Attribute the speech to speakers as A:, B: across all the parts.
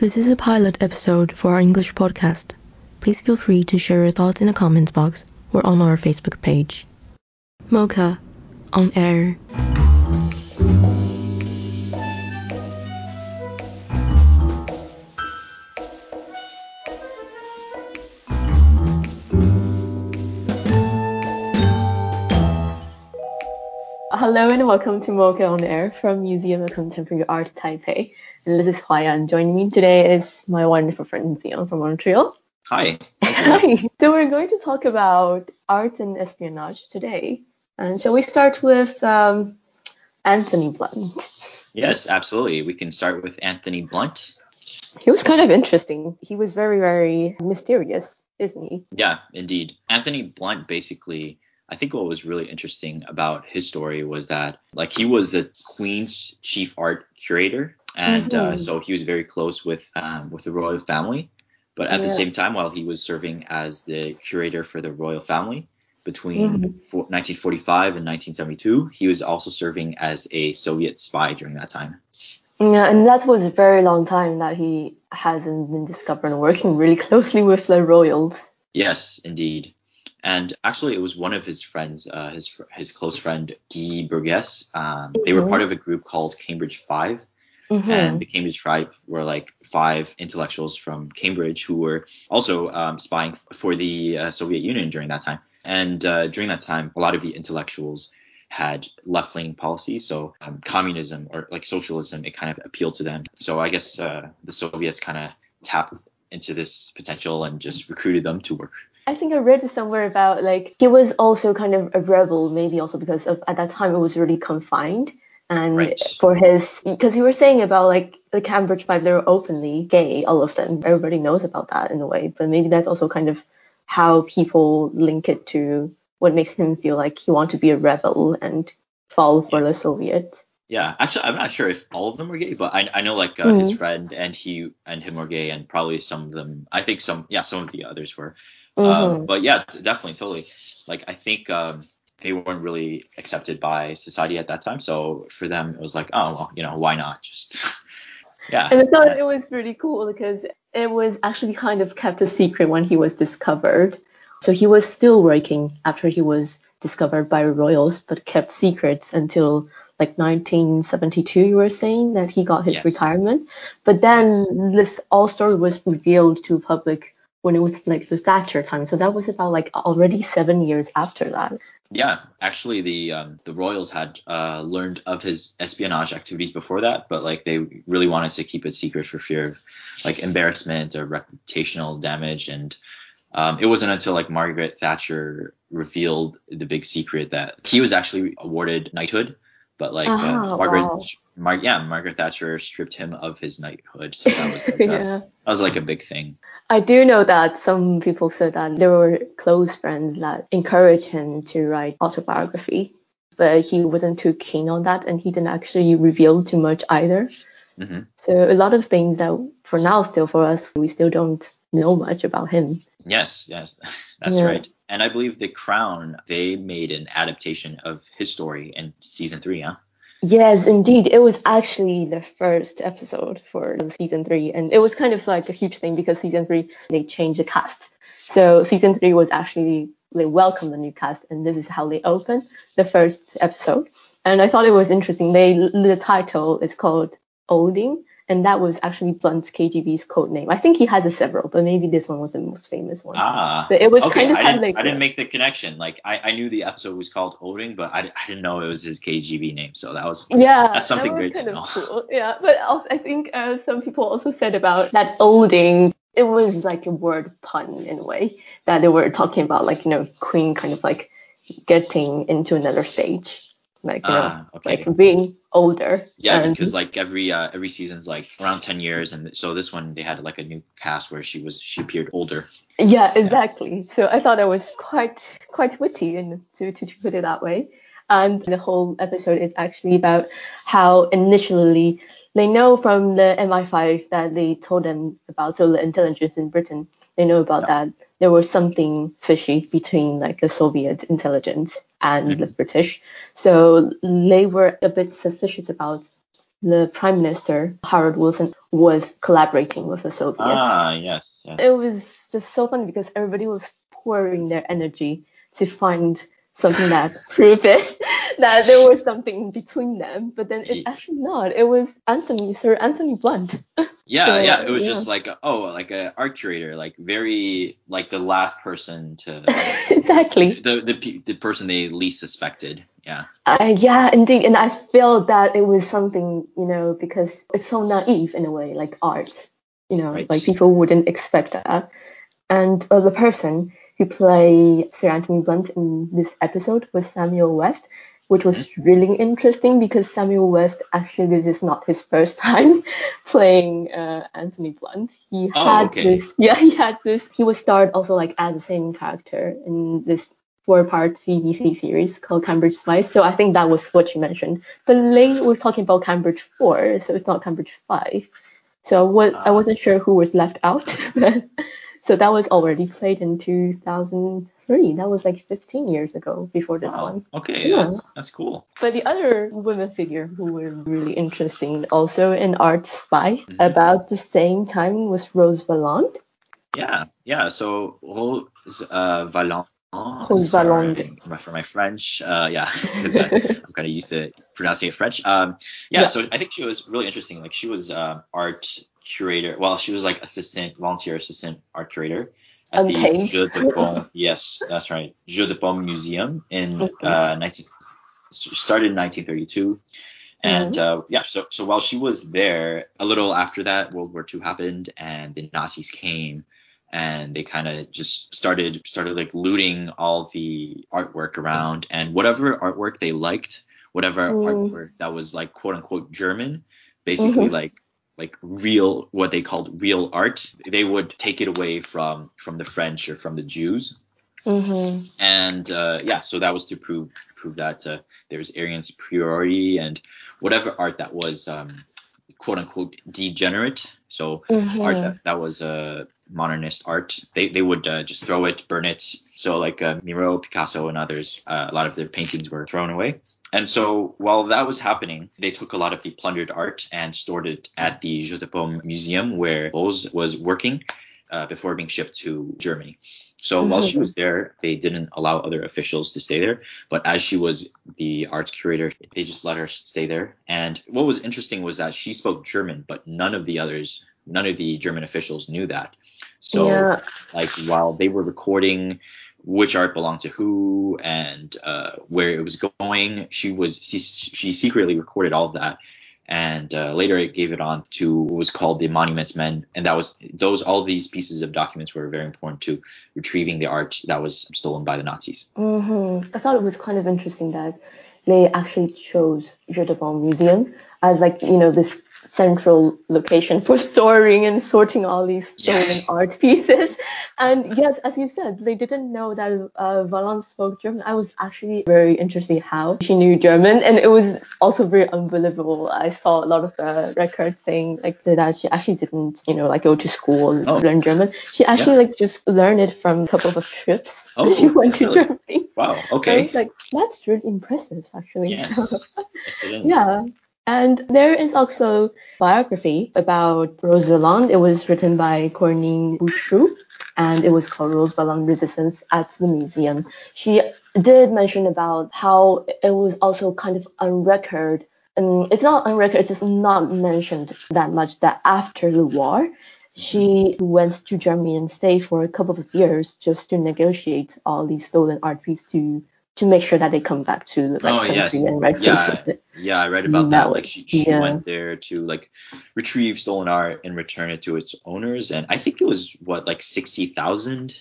A: This is a pilot episode for our English podcast. Please feel free to share your thoughts in the comments box or on our Facebook page. MoCA on air.
B: Welcome to MoCA on Air from Museum of Contemporary Art Taipei. And this is Huai-ya. Joining me today is my wonderful friend Zion from Montreal.
C: Hi.
B: Hi. So we're going to talk about art and espionage today. And shall we start with um, Anthony Blunt?
C: Yes, absolutely. We can start with Anthony Blunt.
B: He was kind of interesting. He was very, very mysterious, isn't he?
C: Yeah, indeed. Anthony Blunt basically I think what was really interesting about his story was that like he was the Queen's chief art curator, and uh,
B: Mhm.
C: so he was very close with um, with the royal family. But at the same time, while he was serving as the curator for the royal family between
B: Mhm.
C: 1945 and 1972, he was also serving as a Soviet spy during that time.
B: Yeah, and that was a very long time that he hasn't been discovered working really closely with the royals.
C: Yes, indeed. And actually, it was one of his friends, uh, his his close friend Guy Burgess. Um, They were
B: Mhm.
C: part of a group called Cambridge Five,
B: Mhm.
C: and the Cambridge Five were like five intellectuals from Cambridge who were also um, spying for the uh, Soviet Union during that time. And uh, during that time, a lot of the intellectuals had left-leaning policies, so um, communism or like socialism, it kind of appealed to them. So I guess uh, the Soviets kind of tapped into this potential and just recruited them to work.
B: I think I read somewhere about like he was also kind of a rebel, maybe also because of at that time it was really confined. And
C: Right.
B: for his, because you were saying about like the Cambridge Five, they were openly gay, all of them. Everybody knows about that in a way, but maybe that's also kind of how people link it to what makes him feel like he wanted to be a rebel and fall for the Soviet.
C: Yeah, actually, I'm not sure if all of them were gay, but I, I know like uh, his
B: Mhm.
C: friend and he and him were gay, and probably some of them. I think some, yeah, some of the others were.
B: Mhm.
C: Um, but yeah, definitely, totally. Like I think um, they weren't really accepted by society at that time, so for them it was like, oh well, you know, why not? Just yeah.
B: And I thought it was really cool because it was actually kind of kept a secret when he was discovered. So he was still working after he was discovered by royals, but kept secrets until like 1972. You were saying that he got his
C: Yes.
B: retirement, but then this all story was revealed to public when it was like the Thatcher time. So that was about like already seven years after that.
C: Yeah, actually, the um, the royals had uh, learned of his espionage activities before that, but like they really wanted to keep it secret for fear of like embarrassment or reputational damage. And um, it wasn't until like Margaret Thatcher revealed the big secret that he was actually awarded knighthood, but like uh, Margaret,
B: wow.
C: Mar- yeah, Margaret Thatcher stripped him of his knighthood, so that was like, a,
B: yeah.
C: that was like a big thing.
B: I do know that some people said that there were close friends that encouraged him to write autobiography, but he wasn't too keen on that and he didn't actually reveal too much either.
C: Hmm
B: So a lot of things that for now still for us we still don't know much about him.
C: Yes, yes, that's
B: Yeah.
C: right. And I believe The Crown, they made an adaptation of his story in season three, huh?
B: Yes, indeed. It was actually the first episode for season three, and it was kind of like a huge thing because season three they changed the cast. So season three was actually they welcomed the new cast, and this is how they open the first episode. And I thought it was interesting. They the title is called Olding, and that was actually Blunt's KGB's code name. I think he has a several, but maybe this one was the most famous one.
C: Ah,
B: But it was
C: okay.
B: kind of
C: I didn't,
B: like
C: I didn't make the connection. Like I, I knew the episode was called Olding, but I, I didn't know it was his KGB name. So that was
B: Yeah,
C: That's something
B: that
C: great to
B: kind
C: know.
B: of cool. Yeah, but also, I think uh, some people also said about that olding. It was like a word pun in a way that they were talking about, like you know, Queen kind of like getting into another stage, like you know,
C: ah, okay.
B: like being older.
C: Yeah,
B: and-
C: because like every uh, every season's like around ten years, and so this one they had like a new cast where she was she appeared older.
B: Yeah, exactly. So I thought that was quite quite witty and to, to put it that way. And the whole episode is actually about how initially they know from the MI5 that they told them about so the intelligence in Britain they know about that there was something fishy between like the Soviet intelligence and the British. So they were a bit suspicious about the Prime Minister, Harold Wilson, was collaborating with the Soviets.
C: Ah, yes. yes.
B: It was just so funny because everybody was pouring their energy to find something that proved it that there was something between them but then it's actually not. It was anthony sir anthony blunt.
C: Yeah
B: So,
C: yeah it was
B: yeah.
C: just like a, oh like a art curator like very like the last person to
B: exactly.
C: the the the person they least suspected yeah.
B: Uh, yeah indeed and i feel that it was something you know because it's so naive in a way like art you know
C: Right.
B: like people wouldn't expect that. And uh, the person who played sir anthony blunt in this episode was samuel west which was
C: Mm-hmm.
B: really interesting because samuel west actually this is not his first time playing uh, anthony blunt he
C: Oh,
B: had
C: okay.
B: this yeah he had this he was starred also like as the same character in this four part BBC series called Cambridge Spies. So I think that was what you mentioned. But late we're talking about Cambridge 4, so it's not Cambridge 5. So what I
C: Ah.
B: wasn't sure who was left out. so that was already played in 2003. That was like 15 years ago before this
C: wow.
B: one.
C: okay
B: Yeah.
C: that's that's cool
B: But the other women figure who were really interesting also in Art Spy
C: Mhm.
B: about the same time was Rose Valland.
C: yeah yeah so Rose uh, Valland
B: Rose
C: sorry
B: Valland.
C: for my French uh, yeah 'cause, uh, I'm kind of used to pronouncing it French. Um, yeah,
B: Yeah.
C: so I think she was really interesting. Like she was uh, art curator. Well, she was like assistant, volunteer assistant art curator at
B: Unpaid.
C: the Jeux de Paume. yes, that's right. Jeux de Paume Museum in
B: Mhm.
C: uh, 19 started in 1932. And
B: Mm-hmm.
C: uh, yeah, so so while she was there, a little after that, World War II happened, and the Nazis came, and they kind of just started started like looting all the artwork around, and whatever artwork they liked, whatever
B: Mm.
C: artwork that was like quote unquote German, basically
B: Mhm.
C: like like real what they called real art, they would take it away from from the French or from the Jews,
B: hmm
C: and uh, yeah, so that was to prove prove that uh, there was Aryan superiority and whatever art that was um, quote unquote degenerate. So art that, that was uh, modernist art, they they would uh, just throw it, burn it. So like uh, Miro, Picasso, and others, uh, a lot of their paintings were thrown away. And so while that was happening, they took a lot of the plundered art and stored it at the Jeux de Paume Museum where Rose was working uh, before being shipped to Germany. So while she was there, they didn't allow other officials to stay there. But as she was the art curator, they just let her stay there. And what was interesting was that she spoke German, but none of the others, none of the German officials knew that. So
B: yeah.
C: like while they were recording which art belonged to who and uh, where it was going, she was she, she secretly recorded all of that. And uh, later it gave it on to what was called the Monuments Men, and that was those all these pieces of documents were very important to retrieving the art that was stolen by the Nazis.
B: hmm I thought it was kind of interesting that they actually chose Paume Museum as like you know this central location for storing and sorting all these stolen
C: Yes.
B: art pieces. And yes, as you said, they didn't know that uh, Valland spoke German. I was actually very interested how she knew German, and it was also very unbelievable. I saw a lot of uh, records saying like that she actually didn't, you know, like go to school and
C: Oh.
B: learn German. She actually like just learned it from a couple of trips
C: Oh,
B: she went to
C: really?
B: Germany.
C: Wow. Okay.
B: I was like, that's really impressive, actually.
C: Yes.
B: So,
C: yes,
B: yeah. And there is also biography about Rose Valland. It was written by Corinne Bouchoux, and it was called Rose Valland Resistance at the Museum. She did mention about how it was also kind of on record. Um, it's not on record, it's just not mentioned that much that after the war, she went to Germany and stayed for a couple of years just to negotiate all these stolen art pieces to to make sure that they come back to the right
C: Oh,
B: country
C: yes.
B: and right
C: Yeah.
B: place.
C: Yeah, I read about
B: That
C: that. Like she, she
B: yeah.
C: went there to like retrieve stolen art and return it to its owners, and I think it was what like sixty thousand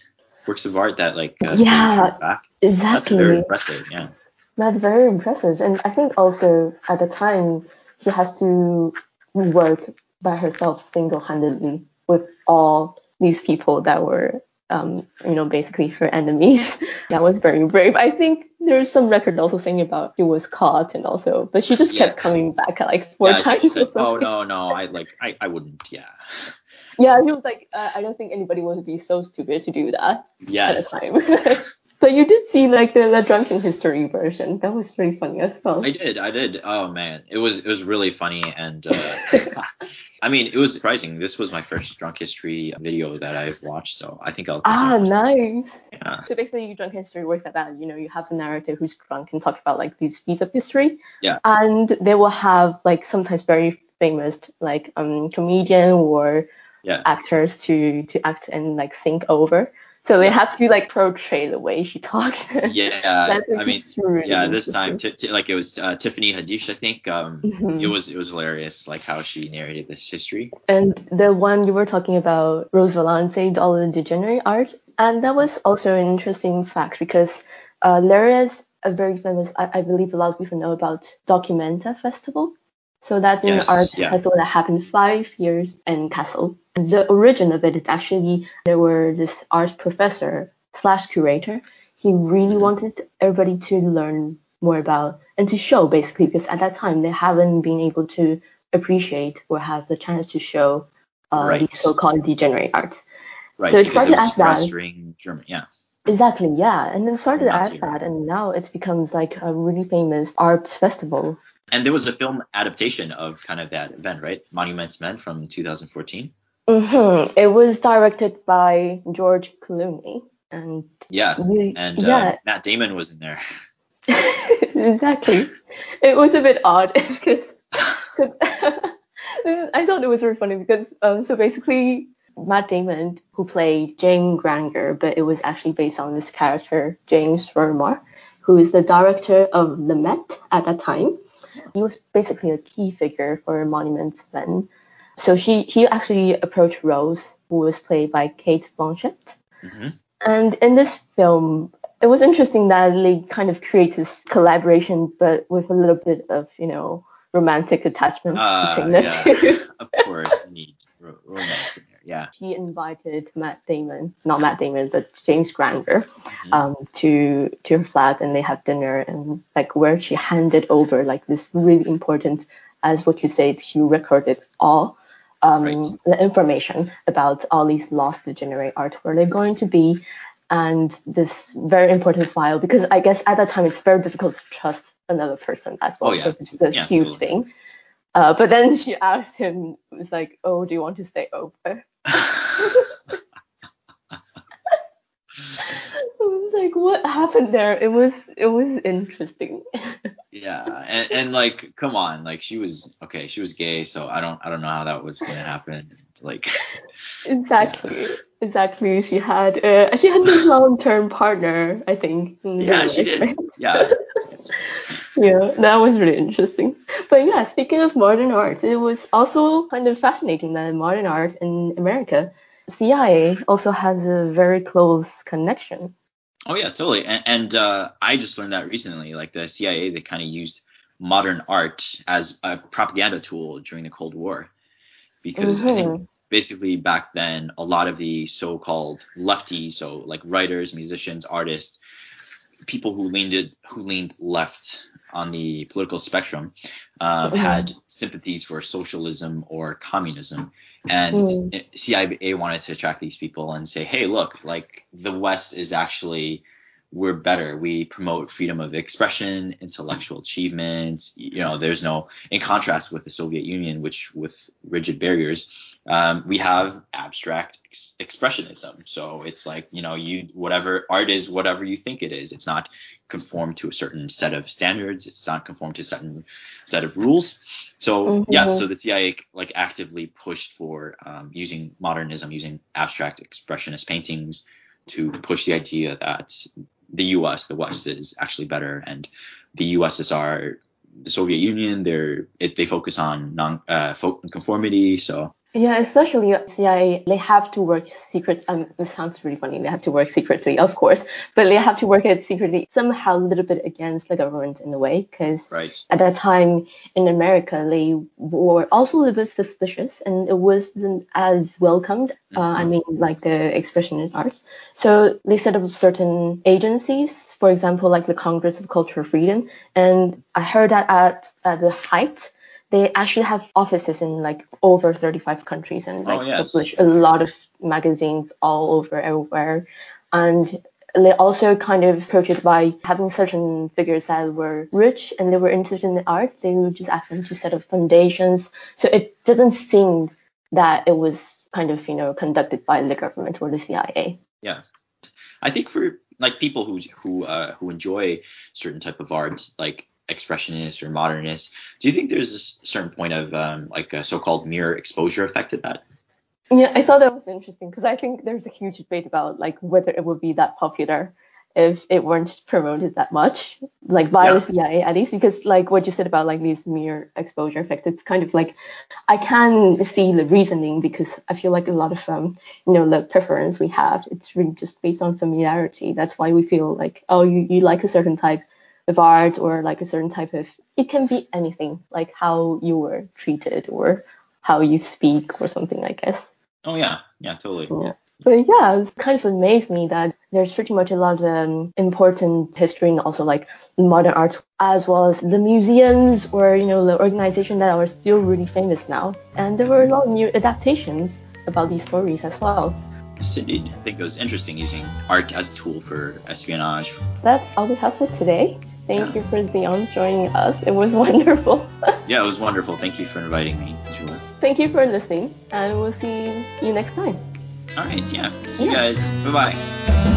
C: works of art that like uh,
B: Yeah,
C: back. That's very impressive. Yeah.
B: That's very impressive. And I think also at the time she has to work by herself single handedly with all these people that were um, you know, basically her enemies. that was very brave. I think there's some record also saying about she was caught and also but she just
C: Yeah.
B: kept coming back like four
C: yeah,
B: times
C: she said. "Oh no, no, I like I, I wouldn't." Yeah.
B: Yeah, he was like, uh, I don't think anybody would be so stupid to do that at the
C: Yes.
B: time. But you did see like the, the drunken history version. That was pretty funny as well.
C: I did, I did. Oh man, it was it was really funny and uh, I mean it was surprising. This was my first drunk history video that I've watched, so I think I'll.
B: Ah, nice.
C: Yeah.
B: So basically, drunk history works like that. You know, you have a narrator who's drunk and talk about like these feats of history.
C: Yeah.
B: And they will have like sometimes very famous like um comedian or
C: Yeah.
B: actors to to act and like think over. So they have to be like portray the way she talks.
C: Yeah, I mean,
B: really
C: yeah, this time, t- t- like it was uh, Tiffany Haddish, I think. Um,
B: Mhm.
C: it was it was hilarious, like how she narrated this history.
B: And the one you were talking about, Rose Valland, All the Degenerate Art, and that was also an interesting fact because uh, there is a very famous, I, I believe a lot of people know about Documenta Festival. So that's an
C: Yes,
B: art
C: yeah.
B: festival that happened five years in Kassel. The origin of it is actually there were this art professor slash curator. He really
C: Mhm.
B: wanted everybody to learn more about and to show basically because at that time they haven't been able to appreciate or have the chance to show uh,
C: Right.
B: these so-called degenerate arts.
C: Right,
B: So it started
C: it
B: as that.
C: German. Yeah.
B: Exactly, yeah. And then started as that, and now it becomes like a really famous art festival.
C: And there was a film adaptation of kind of that event, right? Monuments Men from 2014.
B: hmm It was directed by George Clooney, and
C: Yeah.
B: you,
C: And uh, Matt Damon was in there.
B: exactly. It was a bit odd because I thought it was really funny because um, so basically Matt Damon who played James Granger, but it was actually based on this character James Rorimer, who is the director of the Met at that time. He was basically a key figure for Monuments Men. So he he actually approached Rose, who was played by Cate Blanchett.
C: hmm
B: And in this film, it was interesting that they kind of create this collaboration, but with a little bit of, you know, romantic attachment
C: Uh,
B: between the
C: yeah.
B: two.
C: of course, you need ro- romance in there. Yeah.
B: He invited Matt Damon, not Matt Damon, but James Granger,
C: Mhm.
B: um, to to her flat, and they have dinner, and like where she handed over like this really important, as what you said, she recorded all. Um,
C: Right.
B: the information about all these lost degenerate art where they're going to be and this very important file because I guess at that time it's very difficult to trust another person as well.
C: Oh, yeah.
B: So this is a
C: Yeah,
B: huge thing. Uh, but then she asked him, it was like, oh, do you want to stay over? I was like, what happened there? It was it was interesting.
C: yeah. And, and like, come on, like she was okay. She was gay, so I don't I don't know how that was gonna happen. Like,
B: exactly. Exactly. She had uh, she had a long term partner, I think.
C: yeah, she
B: life,
C: did.
B: right?
C: Yeah.
B: Yeah, that was really interesting. But yeah, speaking of modern art, it was also kind of fascinating that modern art in America, CIA also has a very close connection.
C: Oh yeah, totally. And, and uh, I just learned that recently. Like the CIA, they kind of used modern art as a propaganda tool during the Cold War, because I think
B: Mhm.
C: basically back then a lot of the so-called lefties, so like writers, musicians, artists, people who leaned it, who leaned left on the political spectrum, um,
B: Mhm.
C: had sympathies for socialism or communism, and
B: Mm.
C: CIA wanted to attract these people and say, hey, look, like the West is actually we're better. We promote freedom of expression, intellectual achievement. You know, there's no, in contrast with the Soviet Union, which with rigid barriers, um, we have abstract ex- expressionism. So it's like, you know, you whatever art is, whatever you think it is. It's not conformed to a certain set of standards. It's not conformed to a certain set of rules. So yeah,
B: Mhm.
C: so the CIA like actively pushed for um, using modernism, using abstract expressionist paintings to push the idea that the U.S., the West, is actually better, and the USSR, the Soviet Union, they're it, they focus on non uh, fo- conformity. So
B: Yeah, especially CIA, they have to work secret. Um, this sounds really funny. They have to work secretly, of course, but they have to work it secretly somehow a little bit against the government in a way, because
C: right,
B: at that time in America, they were also a little bit suspicious and it wasn't as welcomed. Uh, I mean, like the expressionist arts. So they set up certain agencies, for example, like the Congress of Cultural Freedom. And I heard that at, at the height, they actually have offices in like over 35 countries and like
C: Oh, yes.
B: publish a lot of magazines all over everywhere. And they also kind of approach it by having certain figures that were rich and they were interested in the arts. They would just ask them to set up foundations. So it doesn't seem that it was kind of, you know, conducted by the government or the CIA.
C: Yeah. I think for like people who who uh, who enjoy certain type of art, like expressionist or modernist, do you think there's a certain point of um, like a so-called mere exposure effect to that?
B: Yeah, I thought that was interesting because I think there's a huge debate about like whether it would be that popular if it weren't promoted that much, like by
C: Yeah.
B: the CIA at least, because like what you said about like these mere exposure effects, it's kind of like I can see the reasoning because I feel like a lot of um you know the preference we have, it's really just based on familiarity. That's why we feel like oh you you like a certain type of art or like a certain type of it can be anything like how you were treated or how you speak or something I guess.
C: Oh yeah, yeah, totally.
B: Yeah. But yeah, it's kind of amazed me that there's pretty much a lot of um, important history and also like modern art as well as the museums or you know the organization that are still really famous now. And there were a lot of new adaptations about these stories as well.
C: I think it was interesting using art as a tool for espionage.
B: That's all we have for today. Thank you for Zion joining us. It was wonderful.
C: Yeah, it was wonderful. Thank you for inviting me.
B: Thank you for listening, and we'll see you next time.
C: All right, yeah. See you guys. Bye bye.